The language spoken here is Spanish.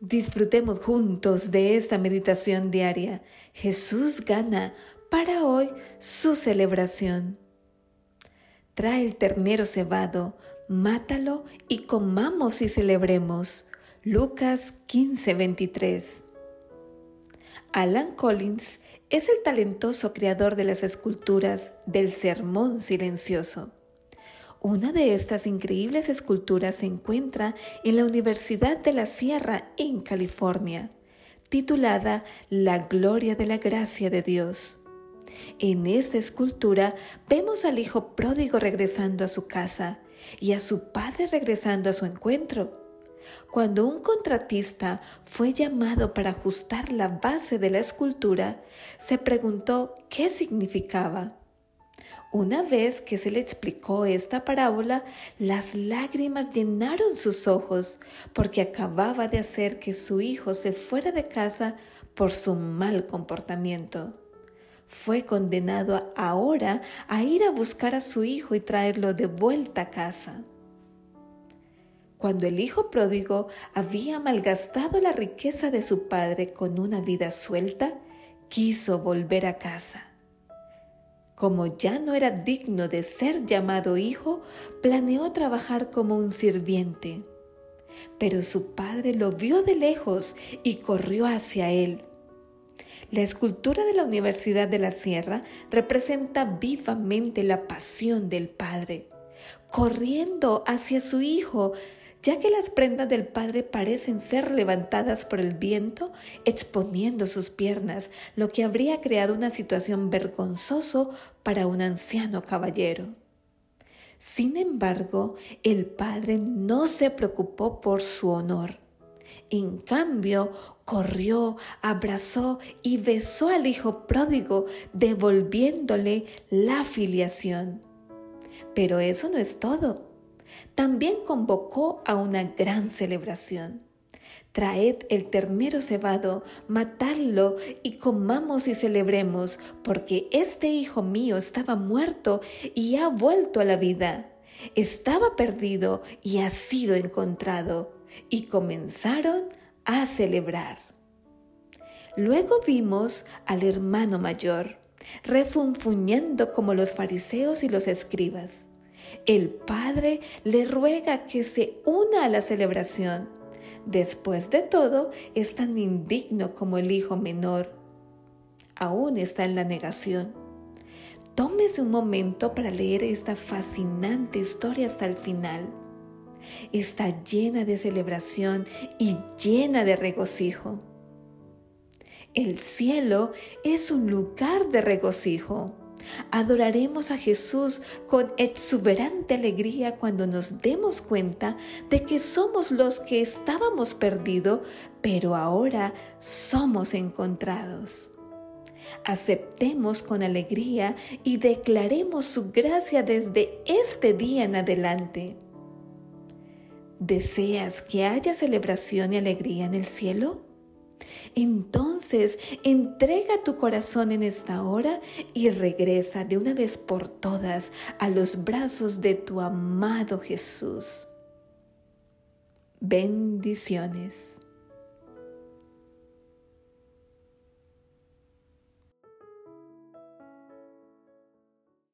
Disfrutemos juntos de esta meditación diaria. Jesús gana para hoy su celebración. Trae el ternero cebado, mátalo y comamos y celebremos. Lucas 15:23. Alan Collins es el talentoso creador de las esculturas del Sermón Silencioso. Una de estas increíbles esculturas se encuentra en la Universidad de la Sierra en California, titulada La Gloria de la Gracia de Dios. En esta escultura vemos al hijo pródigo regresando a su casa y a su padre regresando a su encuentro. Cuando un contratista fue llamado para ajustar la base de la escultura, se preguntó qué significaba. Una vez que se le explicó esta parábola, las lágrimas llenaron sus ojos porque acababa de hacer que su hijo se fuera de casa por su mal comportamiento. Fue condenado ahora a ir a buscar a su hijo y traerlo de vuelta a casa. Cuando el hijo pródigo había malgastado la riqueza de su padre con una vida suelta, quiso volver a casa. Como ya no era digno de ser llamado hijo, planeó trabajar como un sirviente. Pero su padre lo vio de lejos y corrió hacia él. La escultura de la Universidad de la Sierra representa vivamente la pasión del padre, corriendo hacia su hijo, ya que las prendas del padre parecen ser levantadas por el viento, exponiendo sus piernas, lo que habría creado una situación vergonzoso para un anciano caballero. Sin embargo, el padre no se preocupó por su honor. En cambio, corrió, abrazó y besó al hijo pródigo, devolviéndole la filiación. Pero eso no es todo también convocó a una gran celebración. Traed el ternero cebado, matadlo y comamos y celebremos, porque este hijo mío estaba muerto y ha vuelto a la vida. Estaba perdido y ha sido encontrado. Y comenzaron a celebrar. Luego vimos al hermano mayor, refunfuñando como los fariseos y los escribas. El padre le ruega que se una a la celebración. Después de todo, es tan indigno como el hijo menor. Aún está en la negación. Tómese un momento para leer esta fascinante historia hasta el final. Está llena de celebración y llena de regocijo. El cielo es un lugar de regocijo. Adoraremos a Jesús con exuberante alegría cuando nos demos cuenta de que somos los que estábamos perdidos, pero ahora somos encontrados. Aceptemos con alegría y declaremos su gracia desde este día en adelante. ¿Deseas que haya celebración y alegría en el cielo? Entonces, entrega tu corazón en esta hora y regresa de una vez por todas a los brazos de tu amado Jesús. Bendiciones.